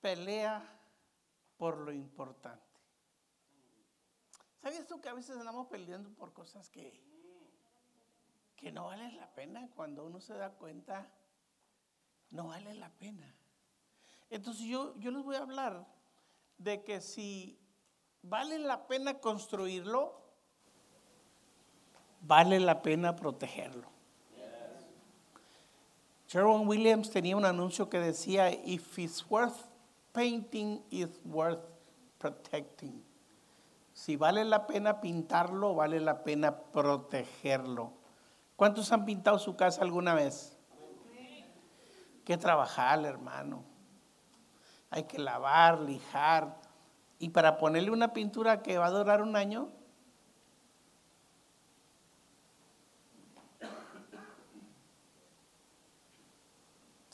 pelea por lo importante. ¿Sabías tú que a veces andamos peleando por cosas que, que no valen la pena? Cuando uno se da cuenta, no vale la pena. Entonces yo, yo les voy a hablar de que si vale la pena construirlo, vale la pena protegerlo. Sherwin Williams tenía un anuncio que decía, if it's worth painting, it's worth protecting. Si vale la pena pintarlo, vale la pena protegerlo. ¿Cuántos han pintado su casa alguna vez? que trabajar, hermano. Hay que lavar, lijar. Y para ponerle una pintura que va a durar un año,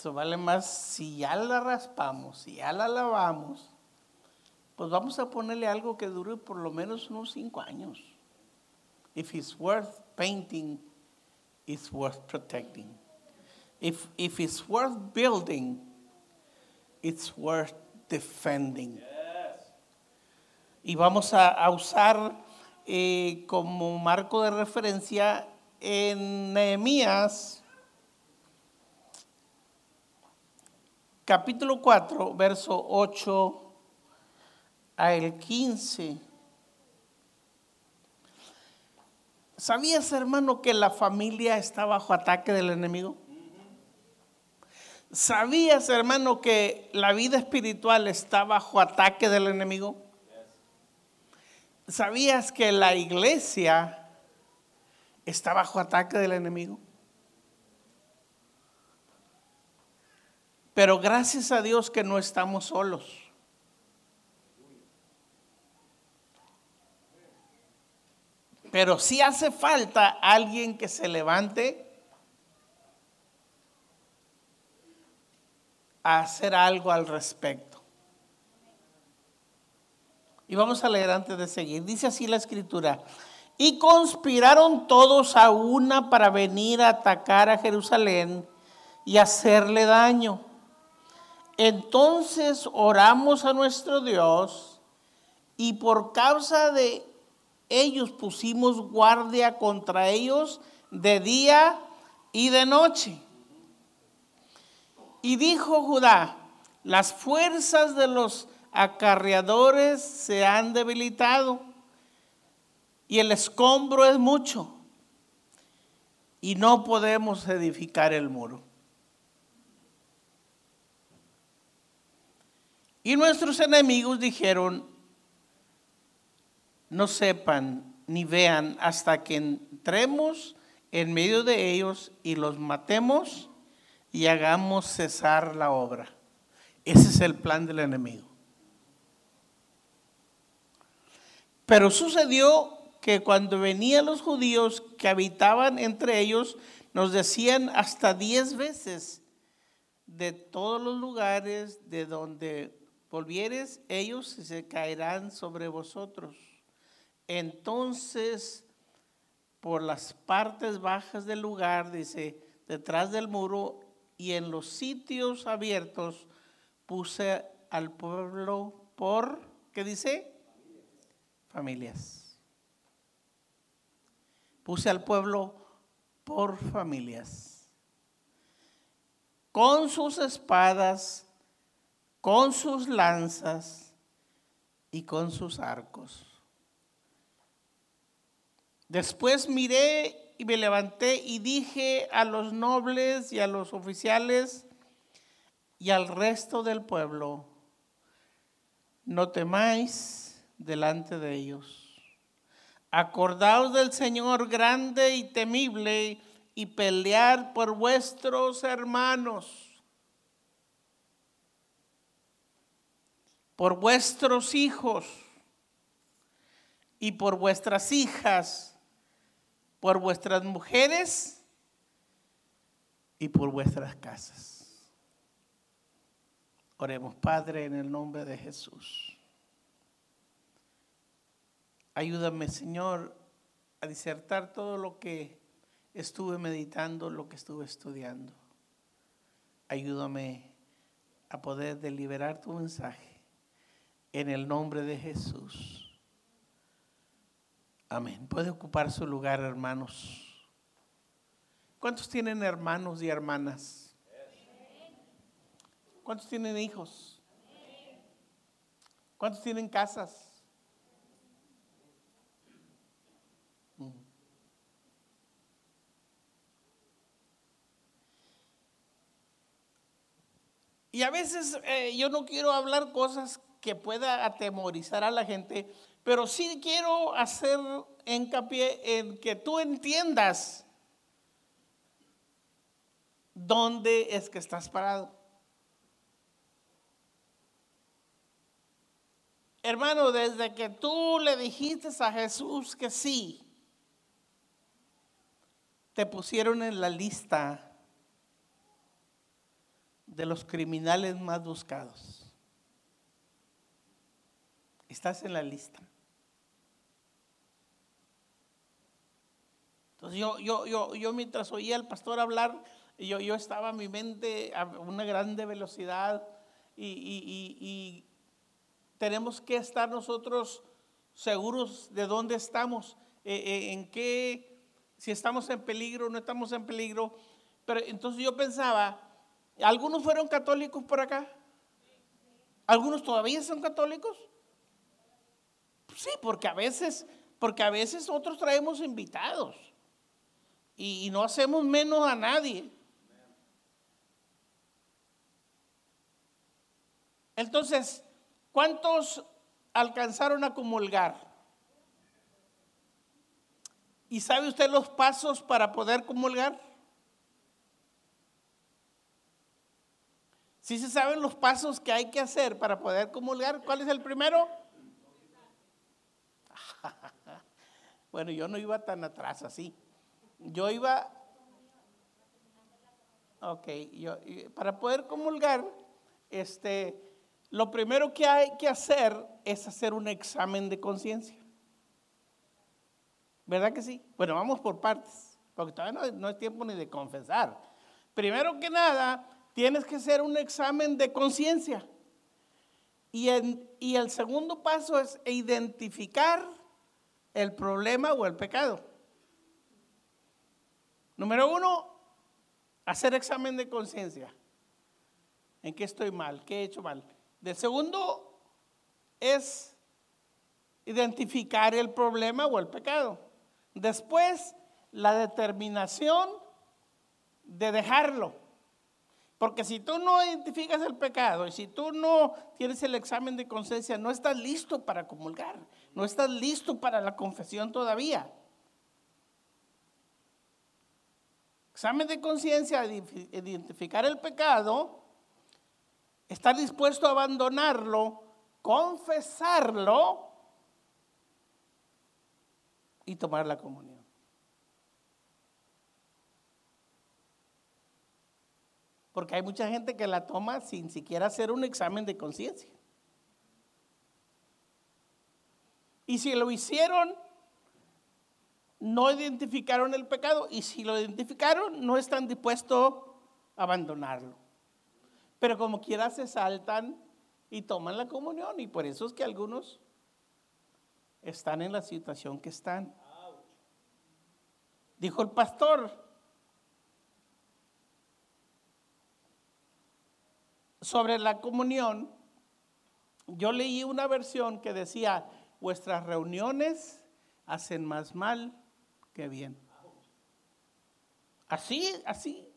eso vale más si ya la raspamos, si ya la lavamos, pues vamos a ponerle algo que dure por lo menos unos cinco años. If it's worth painting, it's worth protecting. If, if it's worth building, it's worth defending. Y vamos a, a usar eh, como marco de referencia en Nehemías capítulo 4, verso 8 al 15. ¿Sabías, hermano, que la familia está bajo ataque del enemigo? ¿Sabías, hermano, que la vida espiritual está bajo ataque del enemigo? ¿Sabías que la iglesia está bajo ataque del enemigo? Pero gracias a Dios que no estamos solos. Pero sí hace falta alguien que se levante a hacer algo al respecto. Y vamos a leer antes de seguir. Dice así la escritura. Y conspiraron todos a una para venir a atacar a Jerusalén y hacerle daño. Entonces oramos a nuestro Dios y por causa de ellos pusimos guardia contra ellos de día y de noche. Y dijo Judá, las fuerzas de los acarreadores se han debilitado y el escombro es mucho y no podemos edificar el muro. Y nuestros enemigos dijeron, no sepan ni vean hasta que entremos en medio de ellos y los matemos y hagamos cesar la obra. Ese es el plan del enemigo. Pero sucedió que cuando venían los judíos que habitaban entre ellos, nos decían hasta diez veces, de todos los lugares de donde volvieres, ellos se caerán sobre vosotros. Entonces, por las partes bajas del lugar, dice, detrás del muro, y en los sitios abiertos puse al pueblo por, ¿qué dice? Familias. Puse al pueblo por familias. Con sus espadas, con sus lanzas y con sus arcos. Después miré y me levanté y dije a los nobles y a los oficiales y al resto del pueblo, no temáis delante de ellos. Acordaos del Señor grande y temible y pelear por vuestros hermanos, por vuestros hijos y por vuestras hijas por vuestras mujeres y por vuestras casas. Oremos, Padre, en el nombre de Jesús. Ayúdame, Señor, a disertar todo lo que estuve meditando, lo que estuve estudiando. Ayúdame a poder deliberar tu mensaje en el nombre de Jesús. Amén. Puede ocupar su lugar, hermanos. ¿Cuántos tienen hermanos y hermanas? ¿Cuántos tienen hijos? ¿Cuántos tienen casas? Y a veces eh, yo no quiero hablar cosas que pueda atemorizar a la gente, pero sí quiero hacer hincapié en que tú entiendas dónde es que estás parado. Hermano, desde que tú le dijiste a Jesús que sí, te pusieron en la lista de los criminales más buscados. Estás en la lista. Entonces yo, yo, yo, yo mientras oía al pastor hablar, yo, yo estaba mi mente a una grande velocidad y, y tenemos que estar nosotros seguros de dónde estamos, eh, eh, en qué, si estamos en peligro no estamos en peligro. Pero entonces yo pensaba, ¿algunos fueron católicos por acá? ¿Algunos todavía son católicos? Sí, porque a veces, porque a veces nosotros traemos invitados y, no hacemos menos a nadie. Entonces, ¿Cuántos alcanzaron a comulgar? ¿Y sabe usted los pasos para poder comulgar? ¿Sí se saben los pasos que hay que hacer para poder comulgar? ¿Cuál es el primero? bueno, yo no iba tan atrás así. Yo iba... Ok, yo, para poder comulgar, este lo primero que hay que hacer es hacer un examen de conciencia. ¿Verdad que sí? Bueno, vamos por partes, porque todavía no, es tiempo ni de confesar. Primero que nada, tienes que hacer un examen de conciencia. Y, y el segundo paso es identificar el problema o el pecado. Número uno, hacer examen de conciencia. ¿En qué estoy mal? ¿Qué he hecho mal? De segundo es identificar el problema o el pecado. Después, la determinación de dejarlo. Porque si tú no identificas el pecado y si tú no tienes el examen de conciencia, no estás listo para comulgar, no estás listo para la confesión todavía. Examen de conciencia, identificar el pecado estar dispuesto a abandonarlo, confesarlo y tomar la comunión. Porque hay mucha gente que la toma sin siquiera hacer un examen de conciencia. Y si lo hicieron, no identificaron el pecado. Y si lo identificaron, no están dispuestos a abandonarlo. Pero como quiera se saltan y toman la comunión. Y por eso es que algunos están en la situación que están. Dijo el pastor, sobre la comunión, yo leí una versión que decía, vuestras reuniones hacen más mal que bien. Así, así.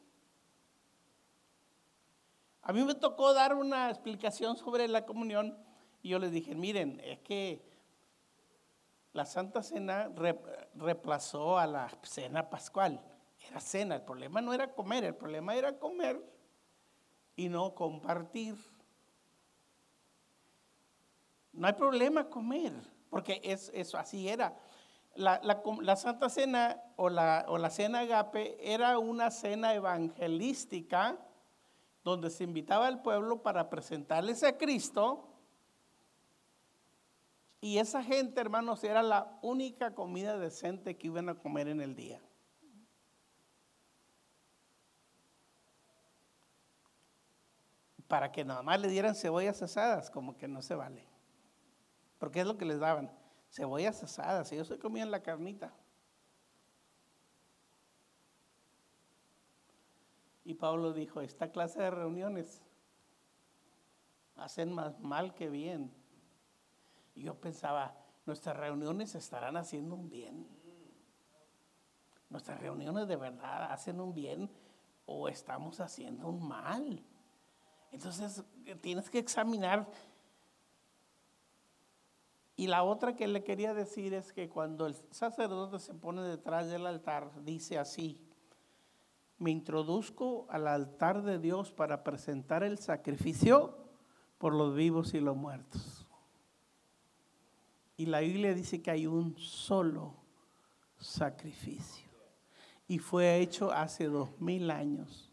A mí me tocó dar una explicación sobre la comunión y yo les dije, miren, es que la Santa Cena reemplazó a la cena pascual. Era cena, el problema no era comer, el problema era comer y no compartir. No hay problema comer, porque es, eso así era. La, la, Santa Cena o la, o la cena agape era una cena evangelística donde se invitaba al pueblo para presentarles a Cristo. Y esa gente, hermanos, era la única comida decente que iban a comer en el día. Para que nada más le dieran cebollas asadas, como que no se vale. Porque es lo que les daban, cebollas asadas, ellos se comían la carnita. Y Pablo dijo, esta clase de reuniones hacen más mal que bien. Y yo pensaba, nuestras reuniones estarán haciendo un bien. Nuestras reuniones de verdad hacen un bien o estamos haciendo un mal. Entonces tienes que examinar. Y la otra que le quería decir es que cuando el sacerdote se pone detrás del altar, dice así, me introduzco al altar de Dios para presentar el sacrificio por los vivos y los muertos. Y la Biblia dice que hay un solo sacrificio. Y fue hecho hace dos mil años.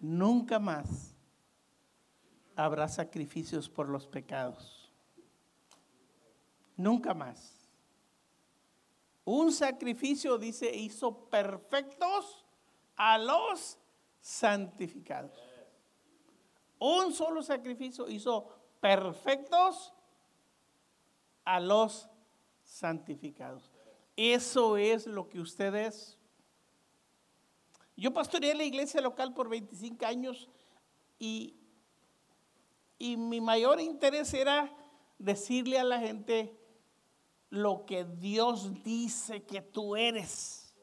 Nunca más habrá sacrificios por los pecados. Nunca más. Un sacrificio, dice, hizo perfectos a los santificados. Un solo sacrificio hizo perfectos a los santificados. Eso es lo que usted es. Yo pastoreé la iglesia local por 25 años y y mi mayor interés era decirle a la gente lo que Dios dice que tú eres.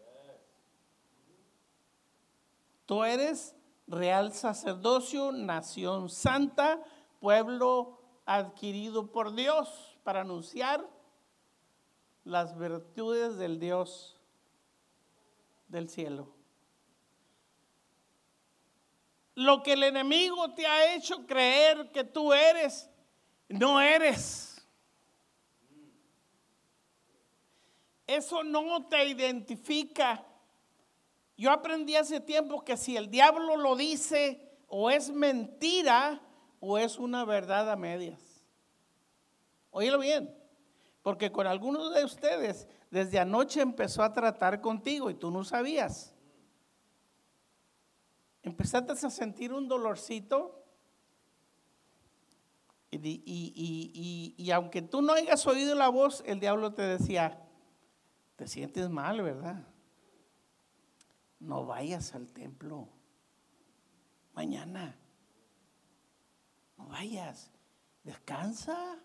Tú eres real sacerdocio, nación santa, pueblo adquirido por Dios para anunciar las virtudes del Dios del cielo. Lo que el enemigo te ha hecho creer que tú eres, no eres. Eso no te identifica. Yo aprendí hace tiempo que si el diablo lo dice, o es mentira, o es una verdad a medias. Óyelo bien, porque con algunos de ustedes desde anoche empezó a tratar contigo y tú no sabías empezaste a sentir un dolorcito y, aunque tú no hayas oído la voz, el diablo te decía, te sientes mal, ¿verdad? No vayas al templo mañana. No vayas. Descansa.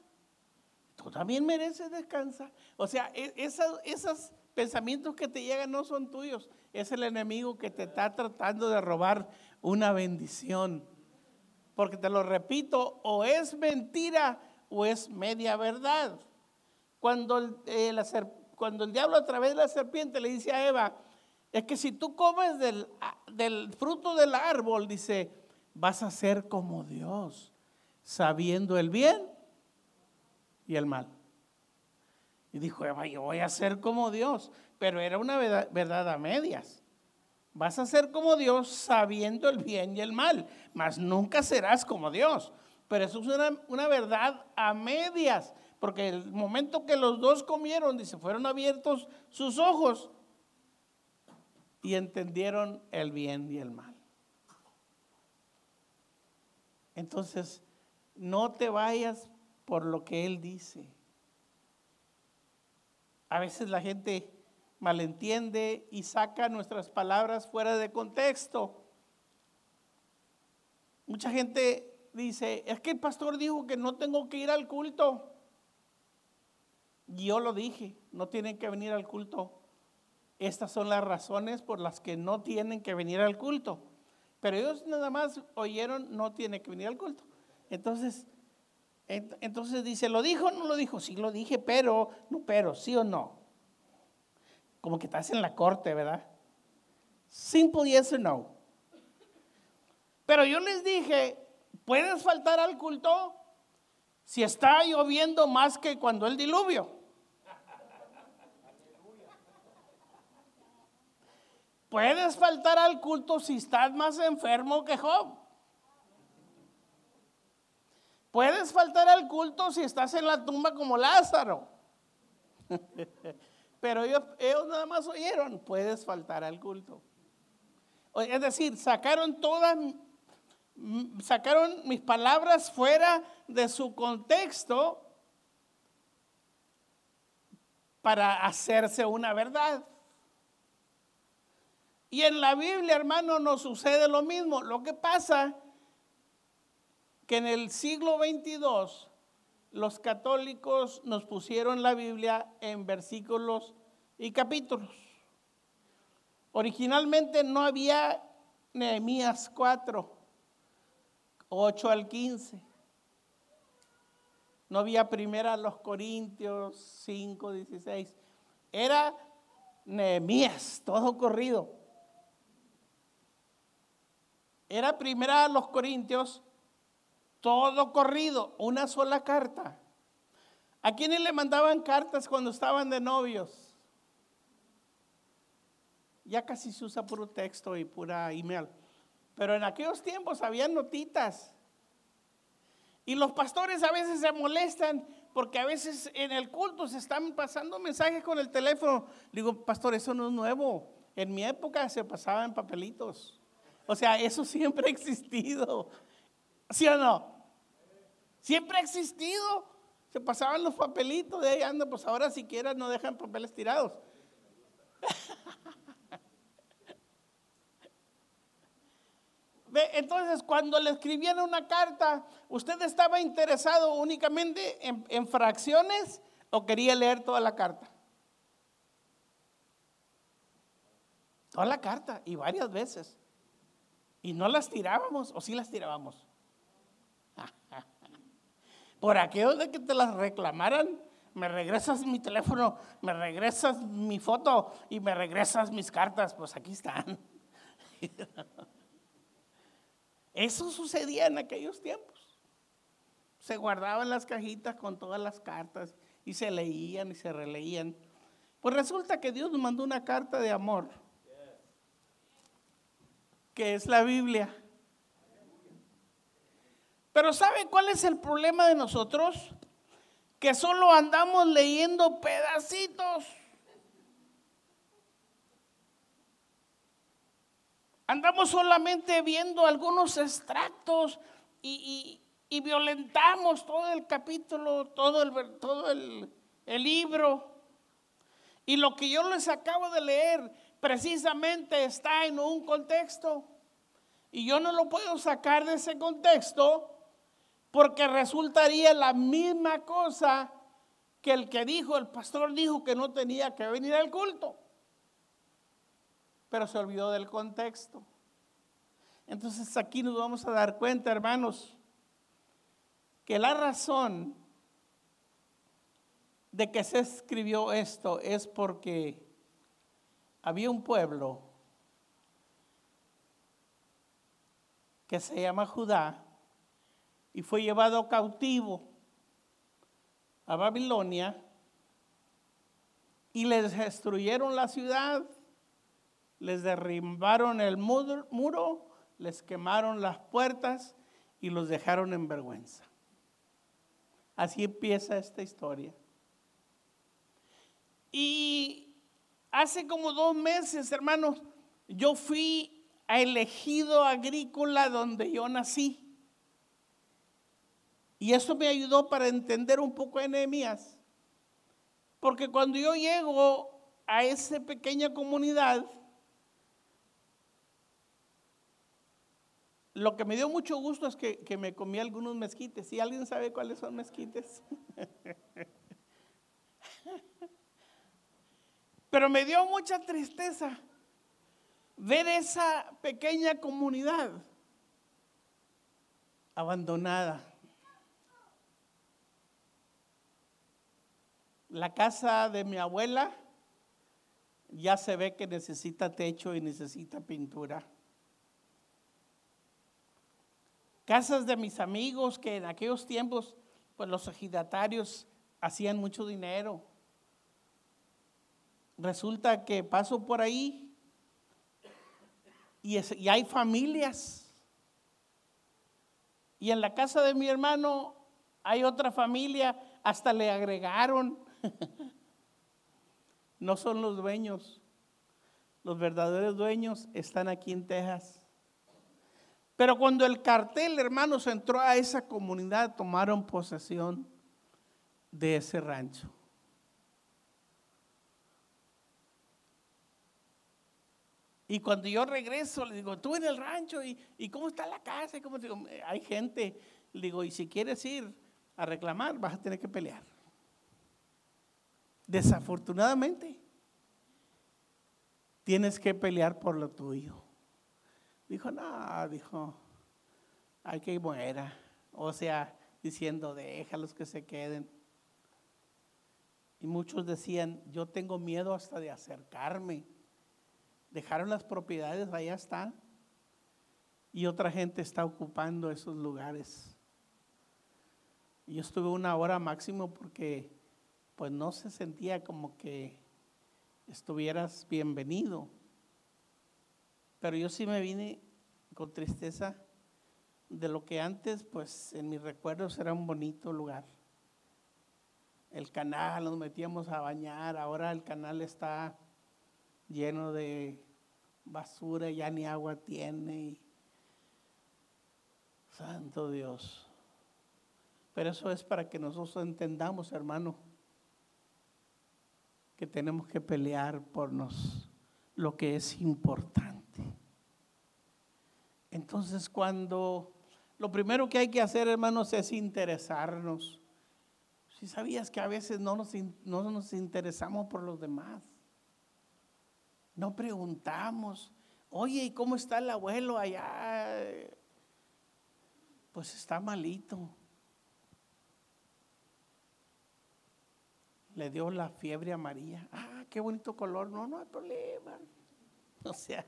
Tú también mereces descansar. O sea, e, esas, esos pensamientos que te llegan no son tuyos es el enemigo que te está tratando de robar una bendición. Porque te lo repito, o es mentira o es media verdad. Cuando el, eh, cuando el diablo a través de la serpiente le dice a Eva, es que si tú comes del, del fruto del árbol, dice, vas a ser como Dios, sabiendo el bien y el mal. Y dijo yo voy a ser como Dios pero era una verdad a medias. Vas a ser como Dios sabiendo el bien y el mal, mas nunca serás como Dios. Pero eso es una, verdad a medias, porque el momento que los dos comieron, dice, fueron abiertos sus ojos y entendieron el bien y el mal. Entonces, no te vayas por lo que Él dice. A veces la gente malentiende y saca nuestras palabras fuera de contexto. Mucha gente dice, es que el pastor dijo que no tengo que ir al culto. Yo lo dije, no tienen que venir al culto. Estas son las razones por las que no tienen que venir al culto. Pero ellos nada más oyeron, no tiene que venir al culto. Entonces, entonces dice, ¿lo dijo o no lo dijo? Sí, lo dije, pero, no, pero, sí o no como que estás en la corte, ¿verdad? Simple yes or no. Pero yo les dije, ¿puedes faltar al culto si está lloviendo más que cuando el diluvio? Puedes faltar al culto si estás más enfermo que Job. Puedes faltar al culto si estás en la tumba como Lázaro. Pero ellos, nada más oyeron, puedes faltar al culto. Es decir, sacaron todas mm, sacaron mis palabras fuera de su contexto para hacerse una verdad. Y en la Biblia, hermano, nos sucede lo mismo. Lo que pasa que en el siglo 22 los católicos nos pusieron la Biblia en versículos y capítulos. Originalmente no había Nehemías 4, 8 al 15. No había primera los Corintios 5, 16. Era Nehemías, todo corrido. Era primera los Corintios, todo corrido, una sola carta. ¿A quiénes le mandaban cartas cuando estaban de novios? Ya casi se usa puro texto y pura email. Pero en aquellos tiempos había notitas. Y los pastores a veces se molestan porque a veces en el culto se están pasando mensajes con el teléfono. Digo, pastor, eso no es nuevo. En mi época se pasaba en papelitos. O sea, eso siempre ha existido. ¿Sí o no? Siempre ha existido. Se pasaban los papelitos de ahí anda, pues ahora siquiera no dejan papeles tirados. Entonces, cuando le escribían una carta, ¿usted estaba interesado únicamente en, en, fracciones o quería leer toda la carta? Toda la carta y varias veces. Y no las tirábamos, o sí las tirábamos. Por aquello de que te las reclamaran, me regresas mi teléfono, me regresas mi foto y me regresas mis cartas, pues aquí están. Eso sucedía en aquellos tiempos. Se guardaban las cajitas con todas las cartas y se leían y se releían. Pues resulta que Dios nos mandó una carta de amor que es la Biblia. Pero ¿sabe cuál es el problema de nosotros? Que solo andamos leyendo pedacitos. Andamos solamente viendo algunos extractos y, violentamos todo el capítulo, todo, el, todo el libro. Y lo que yo les acabo de leer precisamente está en un contexto. Y yo no lo puedo sacar de ese contexto porque resultaría la misma cosa que el que dijo, el pastor dijo que no tenía que venir al culto. Pero se olvidó del contexto. Entonces aquí nos vamos a dar cuenta, hermanos, que la razón de que se escribió esto es porque había un pueblo que se llama Judá y fue llevado cautivo a Babilonia y les destruyeron la ciudad, les derribaron el muro, les quemaron las puertas y los dejaron en vergüenza. Así empieza esta historia. Y Hace como dos meses, hermanos, yo fui a elegido agrícola donde yo nací. Y eso me ayudó para entender un poco de Nehemías. Porque cuando yo llego a esa pequeña comunidad, lo que me dio mucho gusto es que, que me comí algunos mezquites. ¿Y alguien sabe cuáles son mezquites? Pero me dio mucha tristeza ver esa pequeña comunidad abandonada. La casa de mi abuela ya se ve que necesita techo y necesita pintura. Casas de mis amigos que en aquellos tiempos, pues los ejidatarios hacían mucho dinero resulta que paso por ahí y, hay familias. Y en la casa de mi hermano hay otra familia, hasta le agregaron. no son los dueños. Los verdaderos dueños están aquí en Texas. Pero cuando el cartel, hermanos, entró a esa comunidad, tomaron posesión de ese rancho. Y cuando yo regreso, le digo, tú en el rancho, ¿y, cómo está la casa? ¿Cómo? Digo, hay gente, le digo, y si quieres ir a reclamar, vas a tener que pelear. Desafortunadamente, tienes que pelear por lo tuyo. Dijo, no, dijo, hay que ir muera. O sea, diciendo, déjalos que se queden. Y muchos decían, yo tengo miedo hasta de acercarme. Dejaron las propiedades, allá están. Y otra gente está ocupando esos lugares. Y yo estuve una hora máximo porque pues no se sentía como que estuvieras bienvenido. Pero yo sí me vine con tristeza de lo que antes, pues en mis recuerdos era un bonito lugar. El canal, nos metíamos a bañar, ahora el canal está lleno de basura, ya ni agua tiene. Santo Dios. Pero eso es para que nosotros entendamos, hermano, que tenemos que pelear por nos, lo que es importante. Entonces, cuando lo primero que hay que hacer, hermanos, es interesarnos. Si sabías que a veces no nos, no nos interesamos por los demás. No preguntamos, oye, ¿y cómo está el abuelo allá? Pues está malito. Le dio la fiebre a María. Ah, qué bonito color. No, no hay problema. O sea,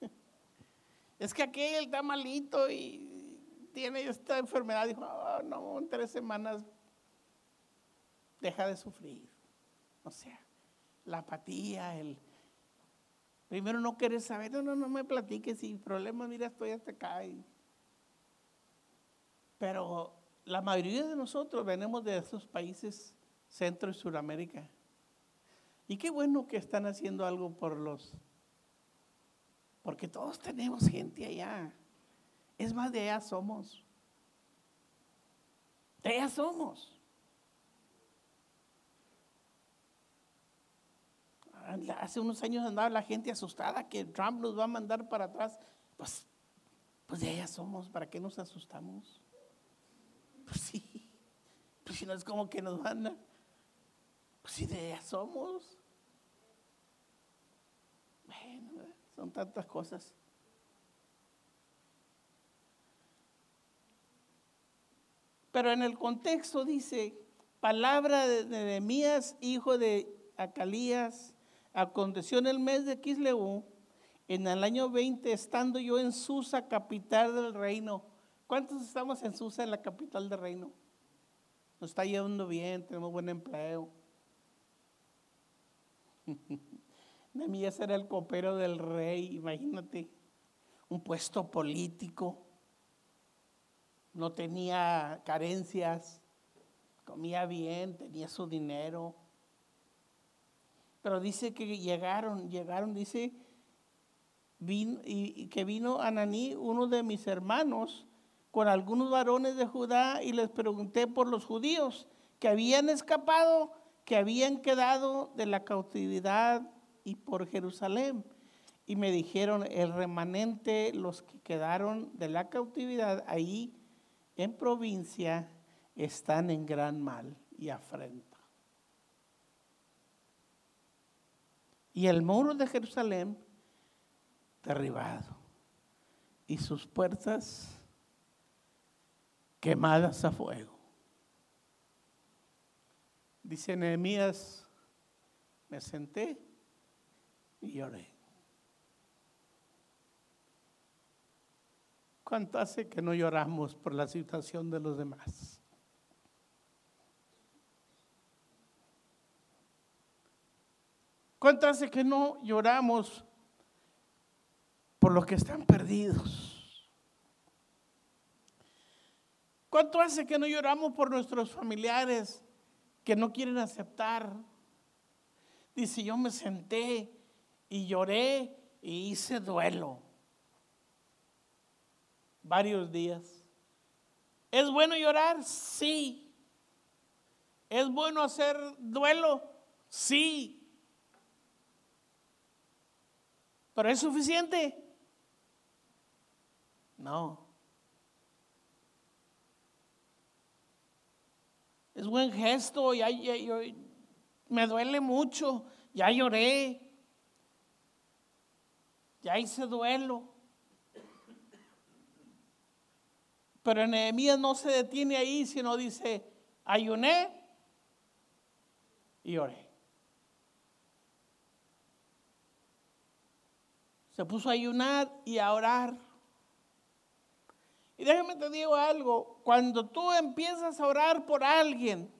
es que aquel está malito y tiene esta enfermedad. Dijo, oh, no, en tres semanas deja de sufrir. O sea, la apatía, el... Primero no quieres saber, no, no, no me platiques, sin problema, mira, estoy hasta acá. Pero la mayoría de nosotros venimos de esos países Centro y Suramérica. Y qué bueno que están haciendo algo por los... Porque todos tenemos gente allá. Es más, de allá somos. De allá somos. hace unos años andaba la gente asustada que Trump nos va a mandar para atrás. Pues, pues de allá somos, ¿para qué nos asustamos? Pues sí, pues si no es como que nos manda. Pues sí, de allá somos. Bueno, son tantas cosas. Pero en el contexto dice, palabra de Nehemías, hijo de Acalías, Aconteció en el mes de Kisleú, en el año 20, estando yo en Susa, capital del reino. ¿Cuántos estamos en Susa, en la capital del reino? Nos está yendo bien, tenemos buen empleo. Nemías era el copero del rey, imagínate, un puesto político, no tenía carencias, comía bien, tenía su dinero. Pero dice que llegaron, llegaron, dice, y, que vino Ananí, uno de mis hermanos, con algunos varones de Judá, y les pregunté por los judíos que habían escapado, que habían quedado de la cautividad y por Jerusalén. Y me dijeron, el remanente, los que quedaron de la cautividad ahí en provincia, están en gran mal y afrenta. y el muro de Jerusalén derribado y sus puertas quemadas a fuego. Dice Nehemías, me senté y lloré. ¿Cuánto hace que no lloramos por la situación de los demás? ¿Cuánto hace que no lloramos por los que están perdidos? ¿Cuánto hace que no lloramos por nuestros familiares que no quieren aceptar? Dice, yo me senté y lloré y hice duelo. varios días. ¿Es bueno llorar? Sí. ¿Es bueno hacer duelo? Sí. ¿Pero es suficiente? No. Es buen gesto, ya, me duele mucho, ya lloré, ya hice duelo. Pero Nehemías no se detiene ahí, sino dice, ayuné y oré. Se puso a ayunar y a orar. Y déjame te digo algo, cuando tú empiezas a orar por alguien,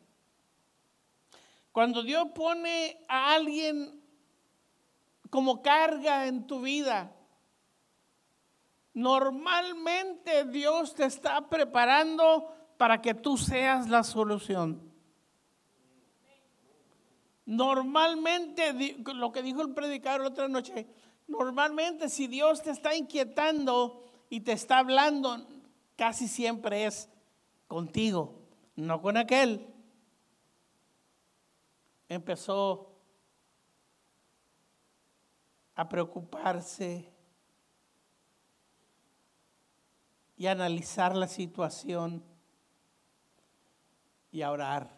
cuando Dios pone a alguien como carga en tu vida, normalmente Dios te está preparando para que tú seas la solución. Normalmente, lo que dijo el predicador otra noche, normalmente si Dios te está inquietando y te está hablando, casi siempre es contigo, no con aquel. Empezó a preocuparse y a analizar la situación y a orar.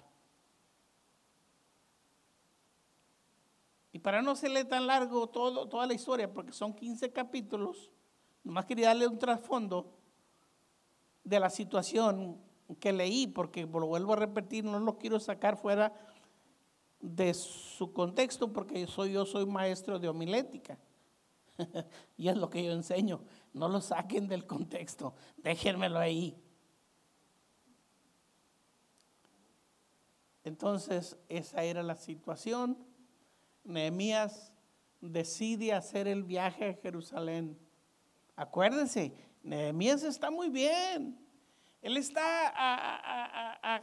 Y para no serle tan largo todo, toda la historia, porque son 15 capítulos, nomás quería darle un trasfondo de la situación que leí, porque lo vuelvo a repetir, no lo quiero sacar fuera de su contexto, porque soy, yo soy maestro de homilética. y es lo que yo enseño. No lo saquen del contexto, déjenmelo ahí. Entonces, esa era la situación. Nehemías decide hacer el viaje a Jerusalén. Acuérdense, Nehemías está muy bien. Él está a,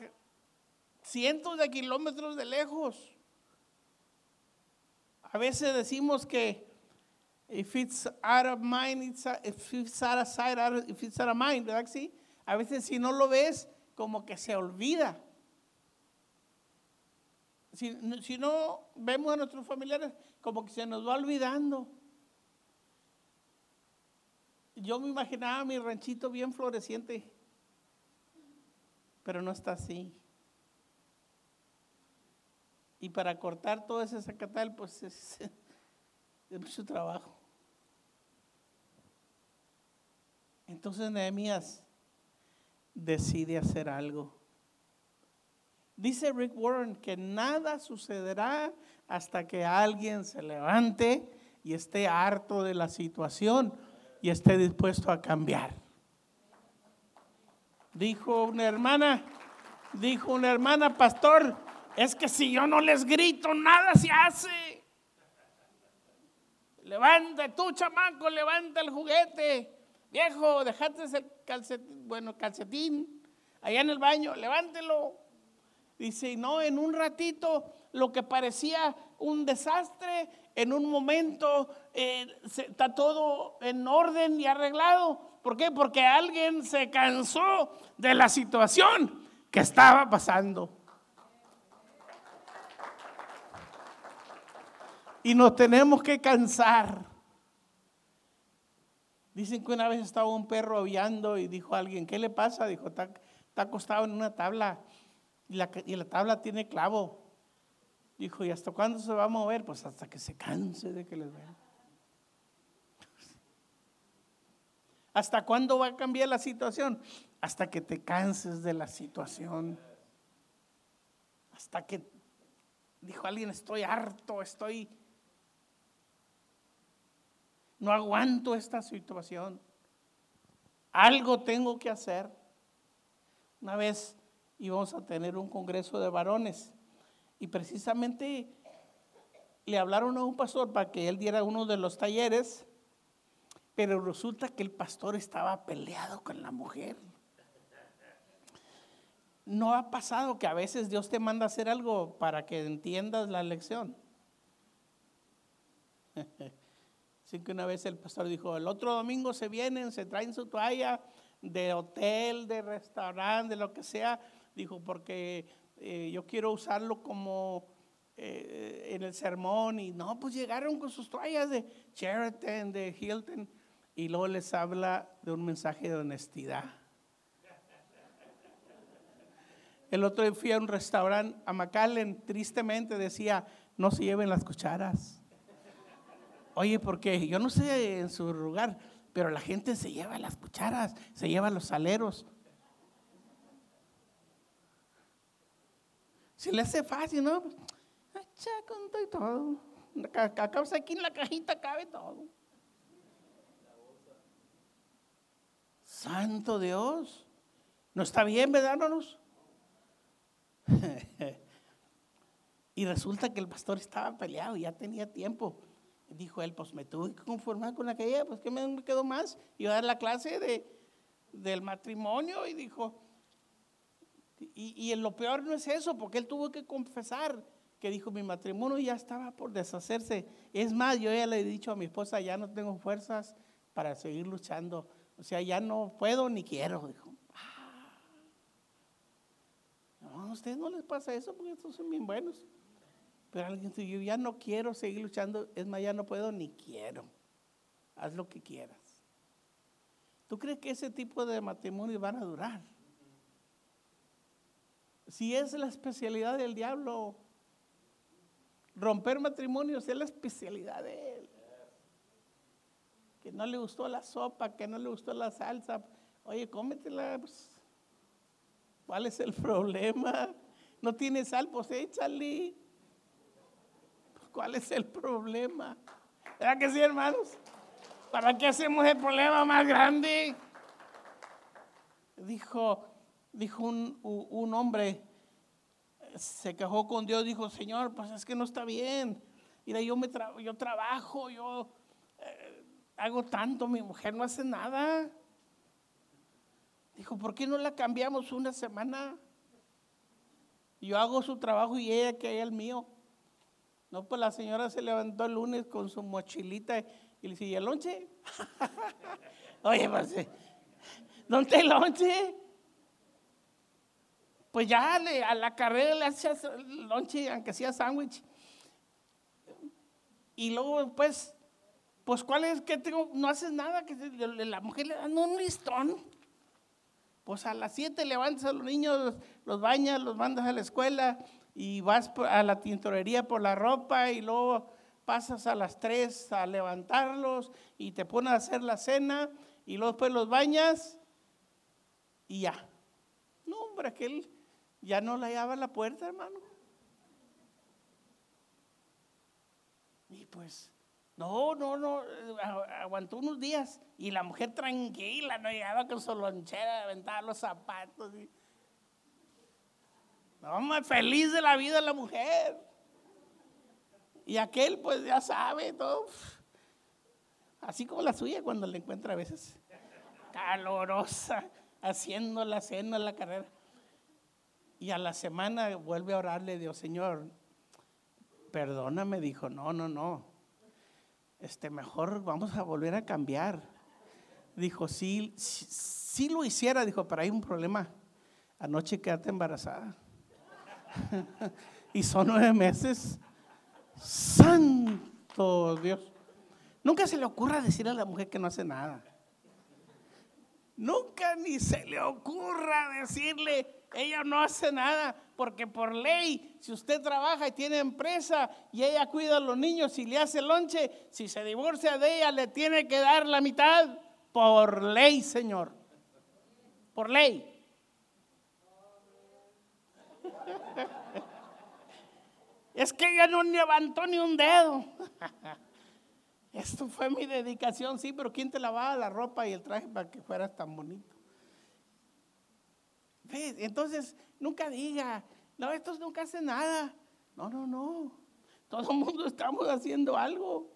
cientos de kilómetros de lejos. A veces decimos que if it's out of mind, it's if it's out of sight, if it's out of mind, ¿verdad sí? A veces si no lo ves, como que se olvida. Si, no vemos a nuestros familiares, como que se nos va olvidando. Yo me imaginaba mi ranchito bien floreciente, pero no está así. Y para cortar todo ese zacatal, pues es, es mucho trabajo. Entonces Nehemías decide hacer algo. Dice Rick Warren que nada sucederá hasta que alguien se levante y esté harto de la situación y esté dispuesto a cambiar. Dijo una hermana, dijo una hermana, pastor, es que si yo no les grito, nada se hace. Levanta, tú chamaco, levanta el juguete. Viejo, dejate el calcetín, bueno, calcetín allá en el baño, levántelo. Dice, no, en un ratito lo que parecía un desastre, en un momento eh, está todo en orden y arreglado. ¿Por qué? Porque alguien se cansó de la situación que estaba pasando. Y nos tenemos que cansar. Dicen que una vez estaba un perro aullando y dijo a alguien, ¿qué le pasa? Dijo, está acostado en una tabla y la, tabla tiene clavo. Dijo, ¿y hasta cuándo se va a mover? Pues hasta que se canse de que les vean. ¿Hasta cuándo va a cambiar la situación? Hasta que te canses de la situación. Hasta que, dijo alguien, estoy harto, estoy, no aguanto esta situación. Algo tengo que hacer. Una vez íbamos a tener un congreso de varones. Y precisamente le hablaron a un pastor para que él diera uno de los talleres, pero resulta que el pastor estaba peleado con la mujer. ¿No ha pasado que a veces Dios te manda a hacer algo para que entiendas la lección? Así que una vez el pastor dijo, el otro domingo se vienen, se traen su toalla, de hotel, de restaurante, de lo que sea. Dijo, porque eh, yo quiero usarlo como eh, en el sermón. Y no, pues llegaron con sus toallas de Sheraton, de Hilton. Y luego les habla de un mensaje de honestidad. El otro día fui a un restaurante a McAllen, tristemente decía, no se lleven las cucharas. Oye, porque yo no sé en su lugar, pero la gente se lleva las cucharas, se lleva los saleros. Si le hace fácil, ¿no? Echa con todo y todo. aquí en la cajita cabe todo. Santo Dios. ¿No está bien, verdad, y resulta que el pastor estaba peleado, ya tenía tiempo. Dijo él, pues me tuve que conformar con aquella, pues que me quedó más. Iba a dar la clase de, del matrimonio y dijo, y, y lo peor no es eso, porque él tuvo que confesar que dijo, mi matrimonio ya estaba por deshacerse. Es más, yo ya le he dicho a mi esposa, ya no tengo fuerzas para seguir luchando. O sea, ya no puedo ni quiero, dijo. No, a ustedes no les pasa eso porque estos son bien buenos. Pero alguien dice, yo ya no quiero seguir luchando, es más, ya no puedo ni quiero. Haz lo que quieras. ¿Tú crees que ese tipo de matrimonio van a durar? Si es la especialidad del diablo, romper matrimonios es la especialidad de él. Que no le gustó la sopa, que no le gustó la salsa. Oye, cómetela. Pues. ¿Cuál es el problema? No tiene sal, pues échale. ¿Cuál es el problema? ¿Verdad que sí, hermanos? ¿Para qué hacemos el problema más grande? Dijo, dijo un, un hombre, se quejó con Dios, dijo, Señor, pues es que no está bien. Mira, yo, me yo trabajo, yo hago tanto, mi mujer no hace nada. Dijo, ¿por qué no la cambiamos una semana? Yo hago su trabajo y ella que haya el mío. No, pues la señora se levantó el lunes con su mochilita y le decía, ¿y el lonche? Oye, pues, ¿dónde está el lonche? Pues ya a la carrera le hacía lonche, aunque sea sándwich. Y luego, pues, pues, ¿cuál es? que tengo? No haces nada, que la mujer le da un listón. Pues a las 7 levantas a los niños, los bañas, los mandas a la escuela y vas a la tintorería por la ropa y luego pasas a las 3 a levantarlos y te pones a hacer la cena y luego después los bañas y ya. No, hombre, aquel ya no le hallaba la puerta, hermano. Y pues no, no, no, aguantó unos días y la mujer tranquila, no llegaba con su lonchera, aventaba los zapatos. Y... No, feliz de la vida la mujer. Y aquel, pues ya sabe todo. Así como la suya cuando le encuentra a veces calorosa, haciendo la cena, la carrera. Y a la semana vuelve a orarle, Dios, Señor, perdóname, dijo, no, no, no este, mejor vamos a volver a cambiar. Dijo, sí, sí, lo hiciera, dijo, pero hay un problema. Anoche quedaste embarazada. y son nueve meses. Santo Dios. Nunca se le ocurra decirle a la mujer que no hace nada. Nunca ni se le ocurra decirle, ella no hace nada, porque por ley, si usted trabaja y tiene empresa y ella cuida a los niños y le hace lonche, si se divorcia de ella, le tiene que dar la mitad. Por ley, Señor. Por ley. Es que ella no levantó ni un dedo. Esto fue mi dedicación, sí, pero ¿quién te lavaba la ropa y el traje para que fueras tan bonito? Entonces, nunca diga, no, estos nunca hacen nada. No, no, no. Todo el mundo estamos haciendo algo.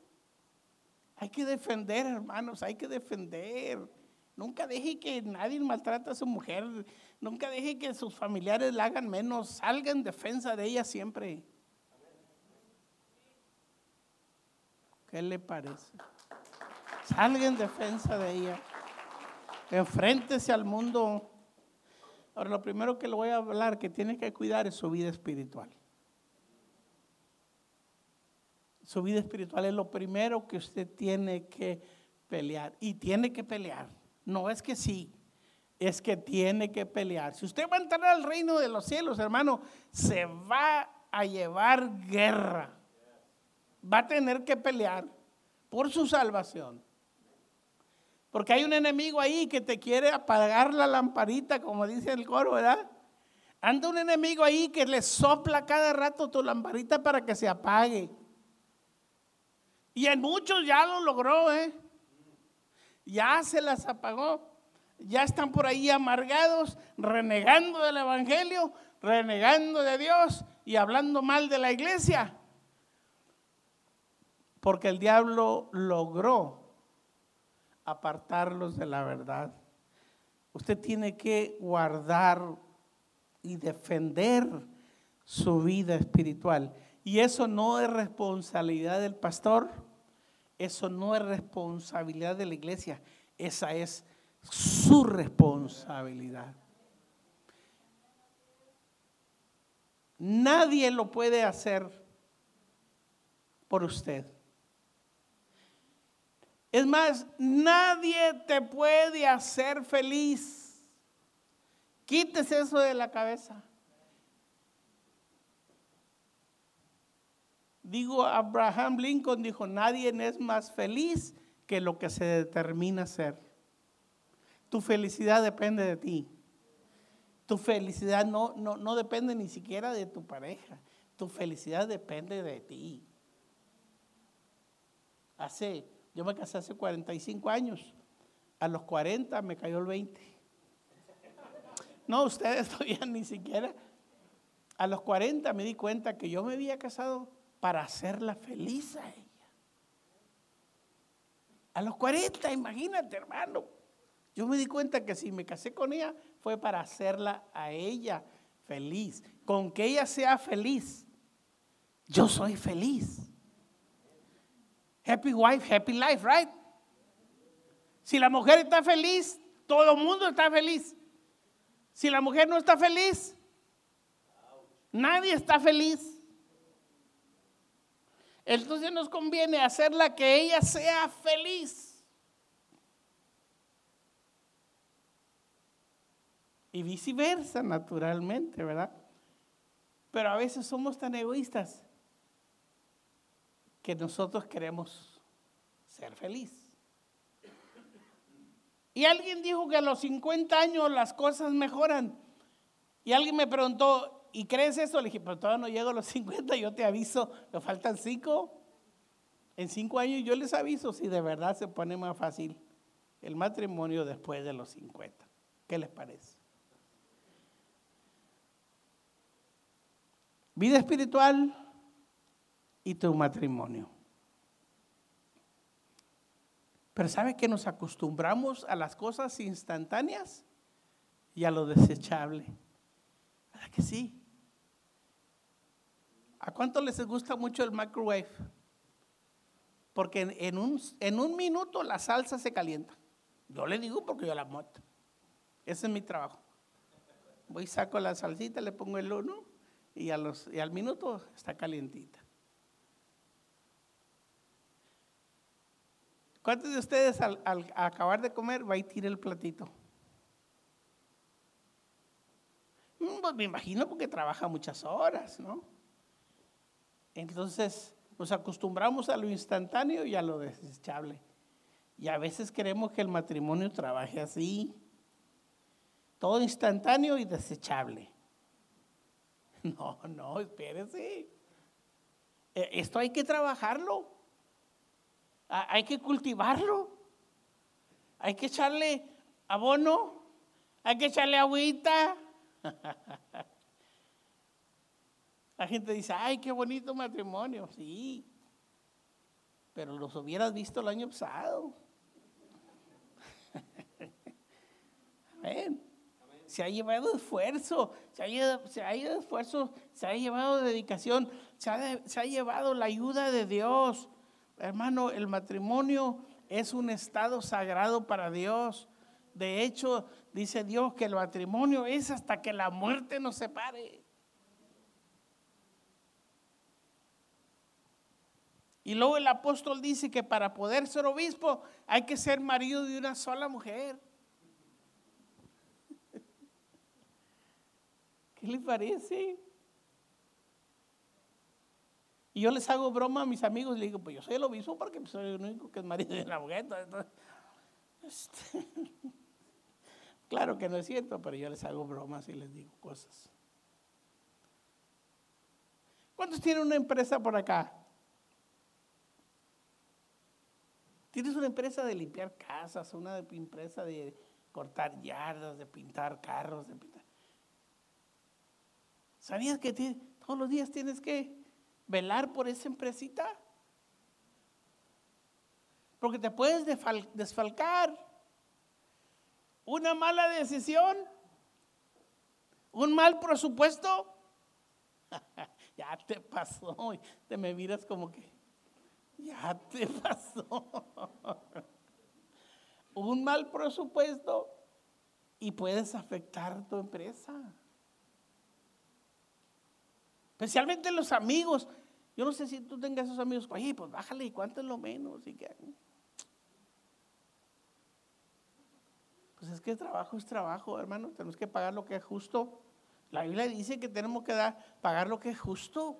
Hay que defender, hermanos, hay que defender. Nunca deje que nadie maltrate a su mujer. Nunca deje que sus familiares la hagan menos. Salga en defensa de ella siempre. ¿Qué le parece? Salga en defensa de ella. Enfréntese al mundo. Ahora, lo primero que le voy a hablar que tiene que cuidar es su vida espiritual. Su vida espiritual es lo primero que usted tiene que pelear. Y tiene que pelear. No es que sí, es que tiene que pelear. Si usted va a entrar al reino de los cielos, hermano, se va a llevar guerra. Va a tener que pelear por su salvación. Porque hay un enemigo ahí que te quiere apagar la lamparita, como dice el coro, ¿verdad? Anda un enemigo ahí que le sopla cada rato tu lamparita para que se apague. Y en muchos ya lo logró, ¿eh? Ya se las apagó. Ya están por ahí amargados, renegando del Evangelio, renegando de Dios y hablando mal de la iglesia. Porque el diablo logró apartarlos de la verdad. Usted tiene que guardar y defender su vida espiritual. Y eso no es responsabilidad del pastor, eso no es responsabilidad de la iglesia, esa es su responsabilidad. Nadie lo puede hacer por usted. Es más, nadie te puede hacer feliz. Quítese eso de la cabeza. Digo, Abraham Lincoln dijo, nadie es más feliz que lo que se determina ser. Tu felicidad depende de ti. Tu felicidad no, no, no depende ni siquiera de tu pareja. Tu felicidad depende de ti. Hace yo me casé hace 45 años. A los 40 me cayó el 20. No, ustedes todavía ni siquiera. A los 40 me di cuenta que yo me había casado para hacerla feliz a ella. A los 40, imagínate, hermano. Yo me di cuenta que si me casé con ella fue para hacerla a ella feliz. Con que ella sea feliz, yo soy feliz. Happy wife, happy life, right? Si la mujer está feliz, todo el mundo está feliz. Si la mujer no está feliz, nadie está feliz. Entonces nos conviene hacerla que ella sea feliz. Y viceversa, naturalmente, ¿verdad? Pero a veces somos tan egoístas que nosotros queremos ser feliz. Y alguien dijo que a los 50 años las cosas mejoran. Y alguien me preguntó, ¿y crees eso? Le dije, pero todavía no llego a los 50, yo te aviso, me faltan 5. En 5 años yo les aviso si de verdad se pone más fácil el matrimonio después de los 50. ¿Qué les parece? Vida espiritual, y tu matrimonio. Pero ¿sabe que nos acostumbramos a las cosas instantáneas y a lo desechable? ¿Verdad que sí? ¿A cuánto les gusta mucho el microwave? Porque en, un, en un minuto la salsa se calienta. Yo le digo porque yo la moto. Ese es mi trabajo. Voy, saco la salsita, le pongo el uno y, al minuto está calientita. ¿Cuántos de ustedes al, acabar de comer va a tirar el platito? Mm, pues me imagino porque trabaja muchas horas, ¿no? Entonces nos acostumbramos a lo instantáneo y a lo desechable. Y a veces queremos que el matrimonio trabaje así. Todo instantáneo y desechable. No, no, espérese. E, esto hay que trabajarlo. Hay que cultivarlo. Hay que echarle abono. Hay que echarle agüita. La gente dice, ay, qué bonito matrimonio. Sí, pero los hubieras visto el año pasado. Se ha llevado esfuerzo, se ha, llevado, se ha esfuerzo, se ha llevado dedicación, se ha, se ha llevado la ayuda de Dios. Hermano, el matrimonio es un estado sagrado para Dios. de hecho, dice Dios que el matrimonio es hasta que la muerte nos separe. Y luego el apóstol dice que para poder ser obispo hay que ser marido de una sola mujer. ¿Qué le parece? Y yo les hago broma a mis amigos y les digo, pues yo soy el obispo porque soy el único que es marido de una mujer. Este, claro que no es cierto, pero yo les hago bromas y les digo cosas. ¿Cuántos tienen una empresa por acá? Tienes una empresa de limpiar casas, una empresa de cortar yardas, de pintar carros, de pintar. ¿Sabías que todos los días tienes que velar por esa empresita? Porque te puedes desfalcar. Una mala decisión, un mal presupuesto, ya te pasó, te me miras como que ya te pasó. Un mal presupuesto y puedes afectar tu empresa. Especialmente los amigos. Yo no sé si tú tengas esos amigos, oye, pues bájale, ¿y cuánto es lo menos? Y que, pues es que trabajo es trabajo, hermano. Tenemos que pagar lo que es justo. La Biblia dice que tenemos que dar, pagar lo que es justo.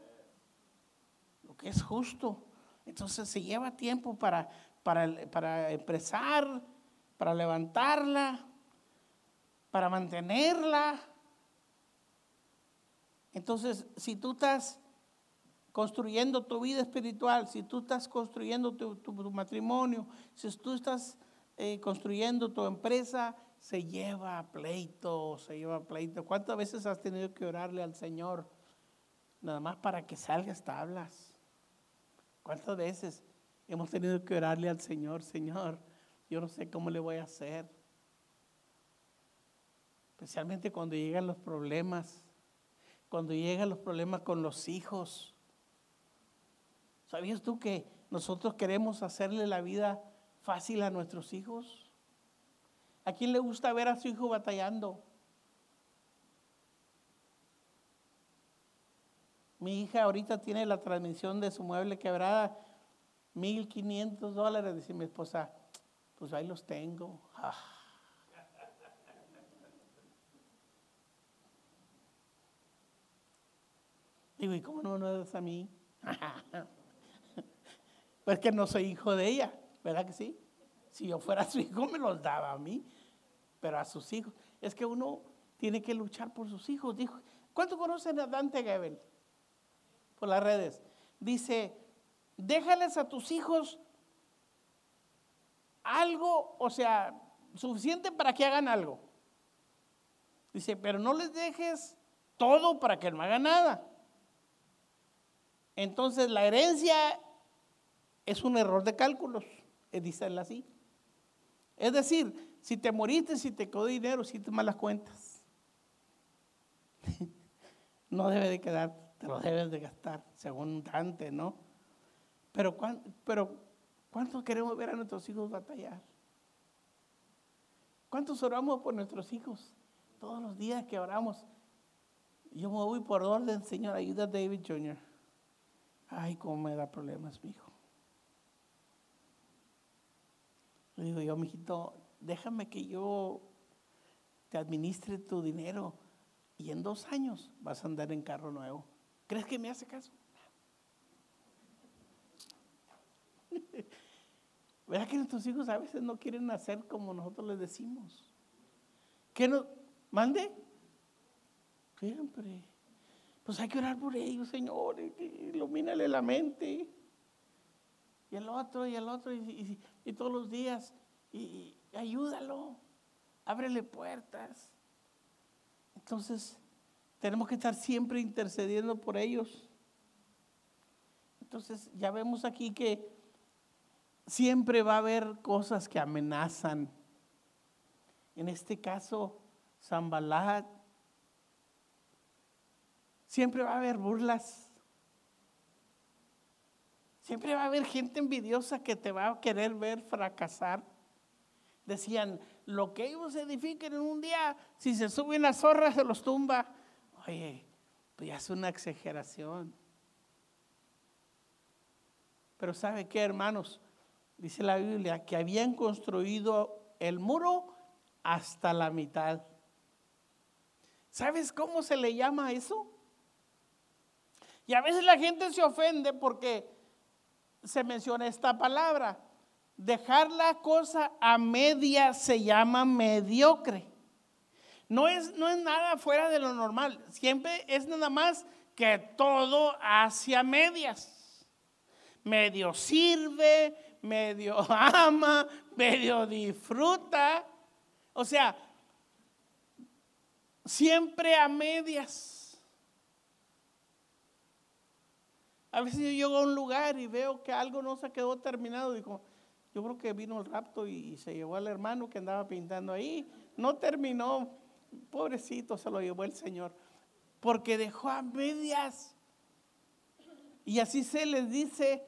Lo que es justo. Entonces se lleva tiempo para, para, para para levantarla, para mantenerla. Entonces, si tú estás construyendo tu vida espiritual, si tú estás construyendo tu, matrimonio, si tú estás eh, construyendo tu empresa, se lleva pleito, se lleva pleito. ¿Cuántas veces has tenido que orarle al Señor nada más para que salgas tablas? ¿Cuántas veces hemos tenido que orarle al Señor, Señor, yo no sé cómo le voy a hacer? Especialmente cuando llegan los problemas, cuando llegan los problemas con los hijos. ¿Sabías tú que nosotros queremos hacerle la vida fácil a nuestros hijos? ¿A quién le gusta ver a su hijo batallando? Mi hija ahorita tiene la transmisión de su mueble quebrada, 1.500 dólares. Dice mi esposa, pues ahí los tengo. Ah. Digo, ¿y cómo no nos das a mí? pues que no soy hijo de ella, ¿verdad que sí? Si yo fuera su hijo, me los daba a mí, pero a sus hijos. Es que uno tiene que luchar por sus hijos. Dijo, ¿cuánto conocen a Dante Gebel? por las redes. Dice, déjales a tus hijos algo, o sea, suficiente para que hagan algo. Dice, pero no les dejes todo para que no hagan nada. Entonces la herencia es un error de cálculos, eh, dice él así. Es decir, si te moriste, si te quedó dinero, si te malas cuentas, no debe de quedar te lo debes de gastar, según Dante, ¿no? Pero, pero ¿cuántos queremos ver a nuestros hijos batallar? ¿Cuántos oramos por nuestros hijos? Todos los días que oramos. Yo me voy por orden, Señor, ayuda a David Jr. Ay, cómo me da problemas, mi hijo. Le digo yo, mijito, déjame que yo te administre tu dinero y en dos años vas a andar en carro nuevo. ¿Crees que me hace caso? ¿Verdad que nuestros hijos a veces no quieren hacer como nosotros les decimos? ¿Qué no? ¿Mande? Siempre. Pues hay que orar por ellos, Señor. Ilumínale la mente. Y el otro, y el otro, y, todos los días. Y, ayúdalo. Ábrele puertas. Entonces, tenemos que estar siempre intercediendo por ellos. Entonces ya vemos aquí que siempre va a haber cosas que amenazan. En este caso, Zambalat. Siempre va a haber burlas. Siempre va a haber gente envidiosa que te va a querer ver fracasar. Decían, lo que ellos edifiquen en un día, si se suben las zorras, se los tumba. Oye, pues ya es una exageración. Pero ¿sabe qué, hermanos? Dice la Biblia que habían construido el muro hasta la mitad. ¿Sabes cómo se le llama eso? Y a veces la gente se ofende porque se menciona esta palabra. Dejar la cosa a media se llama mediocre. No es, no es nada fuera de lo normal. Siempre es nada más que todo hacia medias. Medio sirve, medio ama, medio disfruta. O sea, siempre a medias. A veces yo llego a un lugar y veo que algo no se quedó terminado. Digo, yo creo que vino el rapto y se llevó al hermano que andaba pintando ahí. No terminó. Pobrecito, se lo llevó el Señor. Porque dejó a medias. Y así se les dice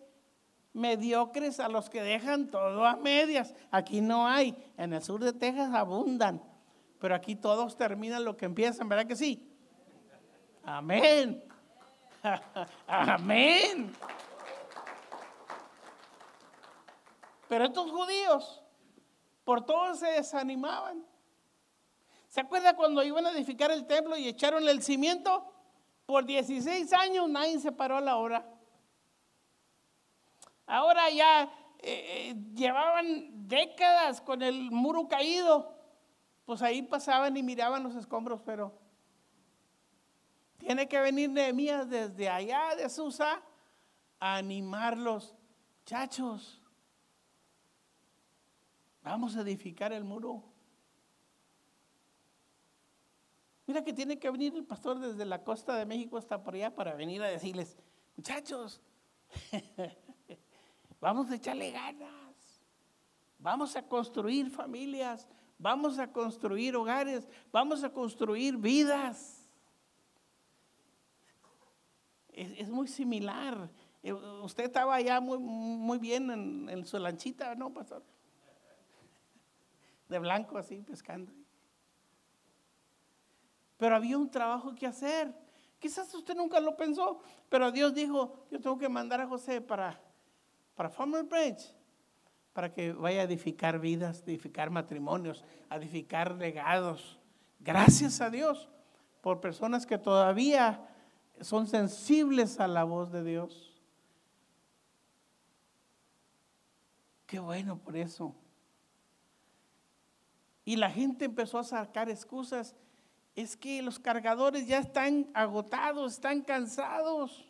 mediocres a los que dejan todo a medias. Aquí no hay. En el sur de Texas abundan. Pero aquí todos terminan lo que empiezan, ¿verdad que sí? Amén. Amén. Pero estos judíos, por todo se desanimaban. ¿Se acuerda cuando iban a edificar el templo y echaron el cimiento? Por 16 años nadie se paró a la hora. Ahora ya eh, eh, llevaban décadas con el muro caído. Pues ahí pasaban y miraban los escombros, pero tiene que venir Nehemías desde allá de Susa a animarlos. Chachos, vamos a edificar el muro. Mira que tiene que venir el pastor desde la costa de México hasta por allá para venir a decirles, muchachos, vamos a echarle ganas, vamos a construir familias, vamos a construir hogares, vamos a construir vidas es, muy similar. Eh, usted estaba allá muy, muy bien en, su lanchita, ¿no, pastor? De blanco así, pescando. Pero había un trabajo que hacer. Quizás usted nunca lo pensó, pero Dios dijo, yo tengo que mandar a José para, para Farmer Bridge, para que vaya a edificar vidas, edificar matrimonios, a edificar legados. Gracias a Dios por personas que todavía son sensibles a la voz de Dios. Qué bueno por eso. Y la gente empezó a sacar excusas. Es que los cargadores ya están agotados, están cansados.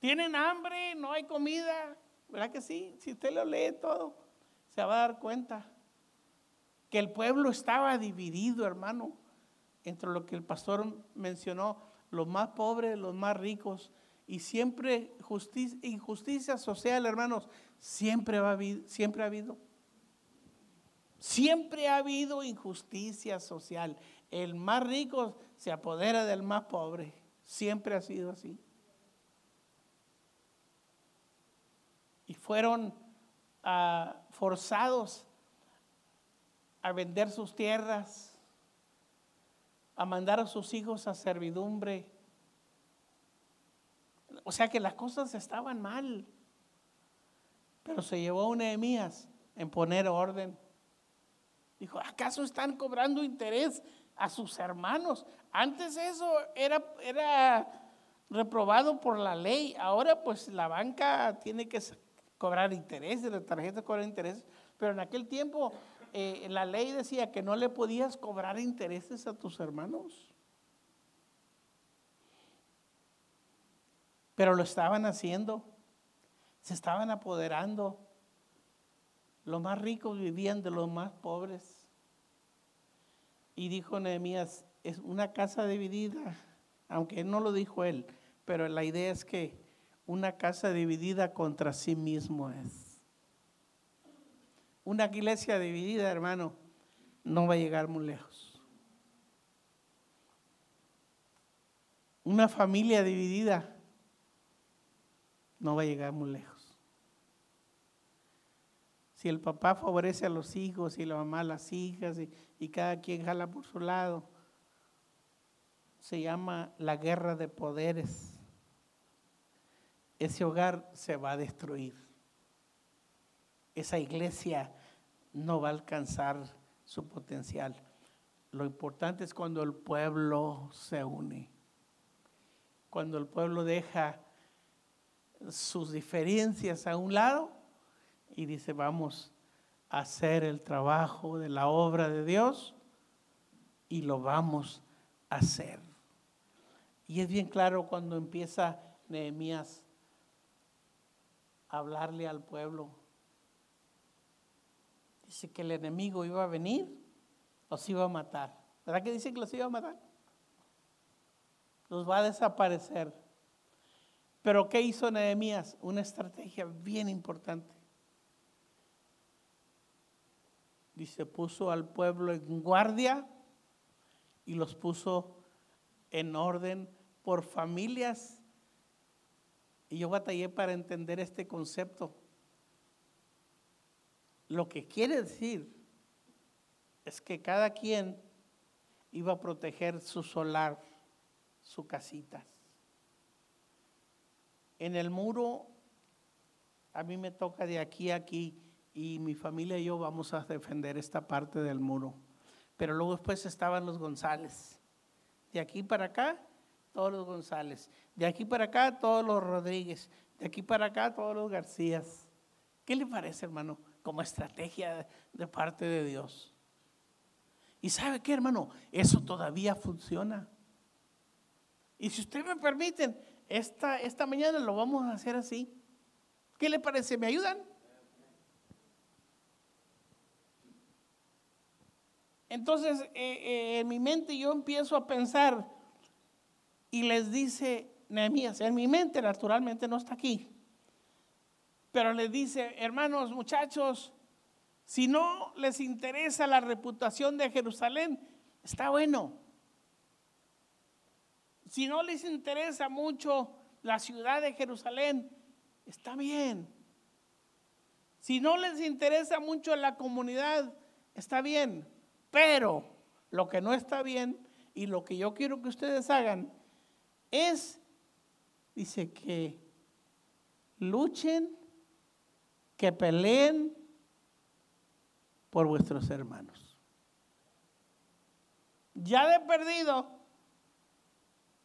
Tienen hambre, no hay comida. ¿Verdad que sí? Si usted lo lee todo, se va a dar cuenta que el pueblo estaba dividido, hermano entre lo que el pastor mencionó, los más pobres, los más ricos, y siempre justicia, injusticia social, hermanos, siempre, va siempre ha habido. Siempre ha habido injusticia social. El más rico se apodera del más pobre. Siempre ha sido así. Y fueron ah, forzados a vender sus tierras, a mandar a sus hijos a servidumbre. O sea que las cosas estaban mal. Pero se llevó un Nehemías en poner orden. Dijo, ¿acaso están cobrando interés a sus hermanos? Antes eso era, era reprobado por la ley. Ahora pues la banca tiene que cobrar intereses, la tarjeta cobra intereses. Pero en aquel tiempo eh, la ley decía que no le podías cobrar intereses a tus hermanos. Pero lo estaban haciendo, se estaban apoderando. Los más ricos vivían de los más pobres. Y dijo Nehemías, es una casa dividida, aunque no lo dijo él, pero la idea es que una casa dividida contra sí mismo es. Una iglesia dividida, hermano, no va a llegar muy lejos. Una familia dividida no va a llegar muy lejos. Si el papá favorece a los hijos y la mamá a las hijas y, cada quien jala por su lado, se llama la guerra de poderes. Ese hogar se va a destruir. Esa iglesia no va a alcanzar su potencial. Lo importante es cuando el pueblo se une, cuando el pueblo deja sus diferencias a un lado y dice, vamos a hacer el trabajo de la obra de Dios y lo vamos a hacer. Y es bien claro cuando empieza Nehemías a hablarle al pueblo. Dice que el enemigo iba a venir, los iba a matar. ¿Verdad que dice que los iba a matar? Los va a desaparecer. Pero ¿qué hizo Nehemías? Una estrategia bien importante. Dice, puso al pueblo en guardia y los puso en orden por familias. Y yo batallé para entender este concepto. Lo que quiere decir es que cada quien iba a proteger su solar, su casita. En el muro, a mí me toca de aquí a aquí y mi familia y yo vamos a defender esta parte del muro. Pero luego después estaban los González. De aquí para acá, todos los González. De aquí para acá, todos los Rodríguez. De aquí para acá, todos los Garcías. ¿Qué le parece, hermano? Como estrategia de parte de Dios. ¿Y sabe qué, hermano? Eso todavía funciona. Y si usted me permiten, esta, esta mañana lo vamos a hacer así. ¿Qué le parece? ¿Me ayudan? Entonces, eh, eh, en mi mente yo empiezo a pensar y les dice Nehemías, en mi mente naturalmente no está aquí, pero les dice, hermanos, muchachos, si no les interesa la reputación de Jerusalén, está bueno. Si no les interesa mucho la ciudad de Jerusalén, está bien. Si no les interesa mucho la comunidad, está bien. Pero lo que no está bien y lo que yo quiero que ustedes hagan es, dice que luchen, que peleen por vuestros hermanos. Ya de perdido,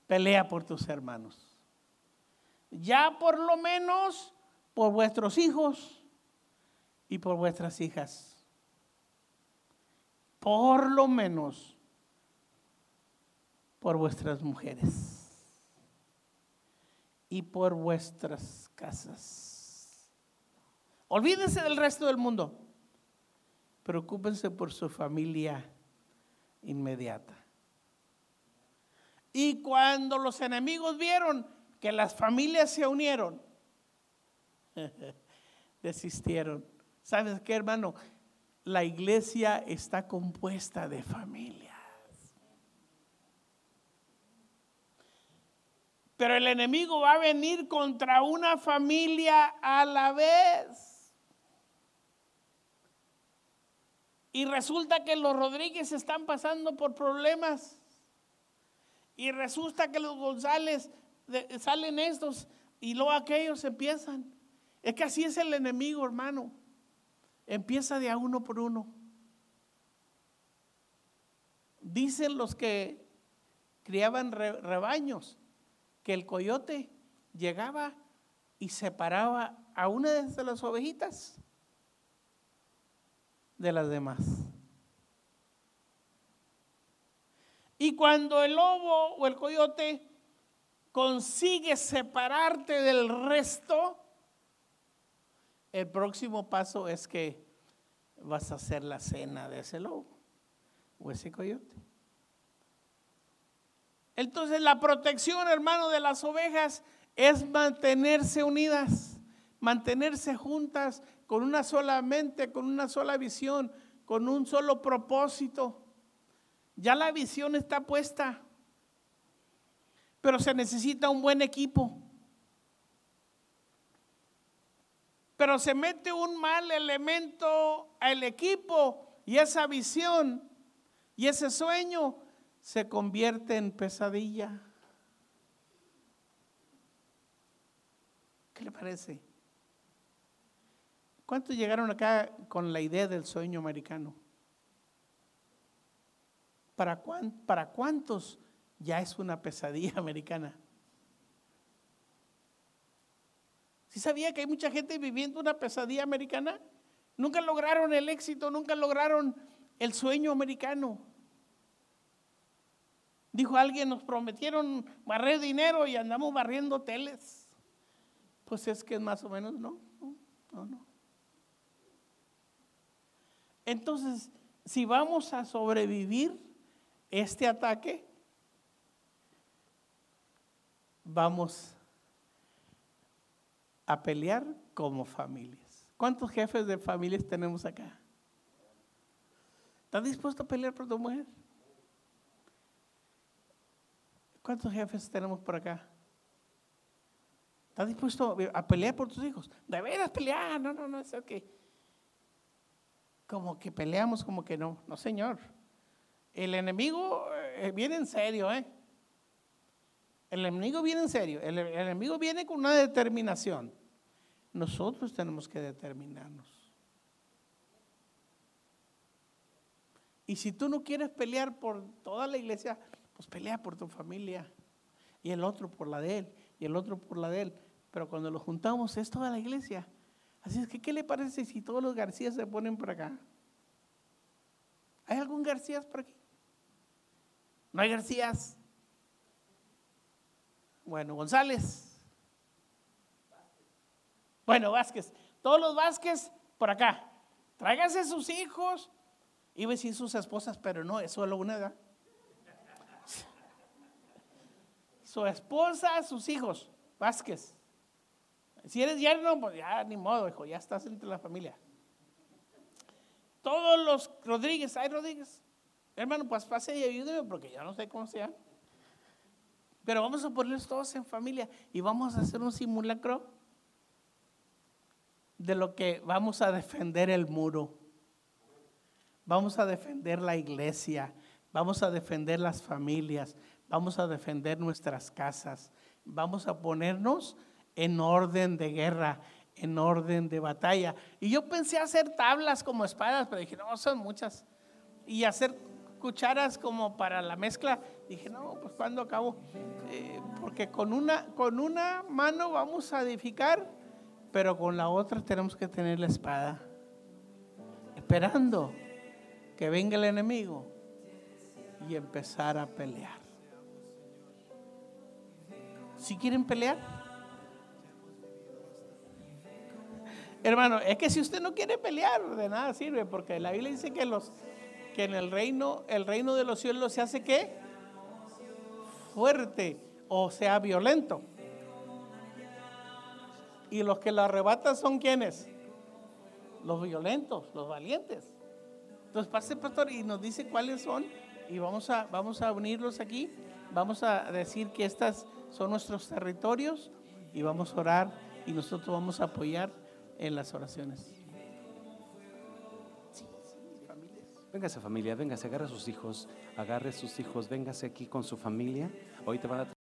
pelea por tus hermanos. Ya por lo menos por vuestros hijos y por vuestras hijas por lo menos por vuestras mujeres y por vuestras casas. Olvídense del resto del mundo. Preocúpense por su familia inmediata. Y cuando los enemigos vieron que las familias se unieron, desistieron. ¿Sabes qué, hermano? la iglesia está compuesta de familias. Pero el enemigo va a venir contra una familia a la vez. Y resulta que los Rodríguez están pasando por problemas. Y resulta que los González salen estos y luego aquellos empiezan. Es que así es el enemigo, hermano. Empieza de a uno por uno. Dicen los que criaban rebaños que el coyote llegaba y separaba a una de las ovejitas de las demás. Y cuando el lobo o el coyote consigue separarte del resto, el próximo paso es que vas a hacer la cena de ese lobo o ese coyote. Entonces la protección, hermano, de las ovejas es mantenerse unidas, mantenerse juntas con una sola mente, con una sola visión, con un solo propósito. Ya la visión está puesta, pero se necesita un buen equipo. Pero se mete un mal elemento al equipo y esa visión y ese sueño se convierte en pesadilla. ¿Qué le parece? ¿Cuántos llegaron acá con la idea del sueño americano? ¿Para, ¿Para cuántos ya es una pesadilla americana? ¿Sí sabía que hay mucha gente viviendo una pesadilla americana? Nunca lograron el éxito, nunca lograron el sueño americano. Dijo alguien, nos prometieron barrer dinero y andamos barriendo hoteles. Pues es que más o menos no, no, no. Entonces, si vamos a sobrevivir este ataque, vamos a pelear como familias. ¿Cuántos jefes de familias tenemos acá? ¿Estás dispuesto a pelear por tu mujer? ¿Cuántos jefes tenemos por acá? ¿Estás dispuesto a pelear por tus hijos? ¿De veras pelear? No, no, no, es que como que peleamos, como que no. No, señor. El enemigo eh, viene en serio, ¿eh? El enemigo viene en serio. El, el enemigo viene con una determinación. Nosotros tenemos que determinarnos. Y si tú no quieres pelear por toda la iglesia, pues pelea por tu familia. Y el otro por la de él. Y el otro por la de él. Pero cuando lo juntamos es toda la iglesia. Así es que, ¿qué le parece si todos los García se ponen por acá? ¿Hay algún García por aquí? ¿No hay Garcías? Bueno, González. Bueno, Vázquez. Todos los Vázquez por acá. Tráiganse sus hijos. Iba a decir sus esposas, pero no, es solo una edad. Su esposa, sus hijos. Vázquez. Si eres yerno, pues ya ni modo, hijo, ya estás entre la familia. Todos los Rodríguez, hay Rodríguez. Hermano, pues pase y ayúdeme porque ya no sé cómo sea. Pero vamos a ponerlos todos en familia y vamos a hacer un simulacro de lo que vamos a defender el muro. Vamos a defender la iglesia, vamos a defender las familias, vamos a defender nuestras casas, vamos a ponernos en orden de guerra, en orden de batalla. Y yo pensé hacer tablas como espadas, pero dije, no, son muchas. Y hacer cucharas como para la mezcla. Dije, no, pues cuando acabo. Eh, porque con una, con una mano vamos a edificar, pero con la otra tenemos que tener la espada. Esperando que venga el enemigo y empezar a pelear. Si quieren pelear, Hermano, es que si usted no quiere pelear, de nada sirve, porque la Biblia dice que los que en el reino, el reino de los cielos se hace qué? Fuerte o sea violento. Y los que lo arrebatan son quienes? Los violentos, los valientes. Entonces pase pastor y nos dice cuáles son y vamos a, vamos a unirlos aquí. Vamos a decir que estas son nuestros territorios y vamos a orar y nosotros vamos a apoyar en las oraciones. Véngase familia, véngase, agarre a sus hijos, agarre a sus hijos, véngase aquí con su familia. Hoy te van a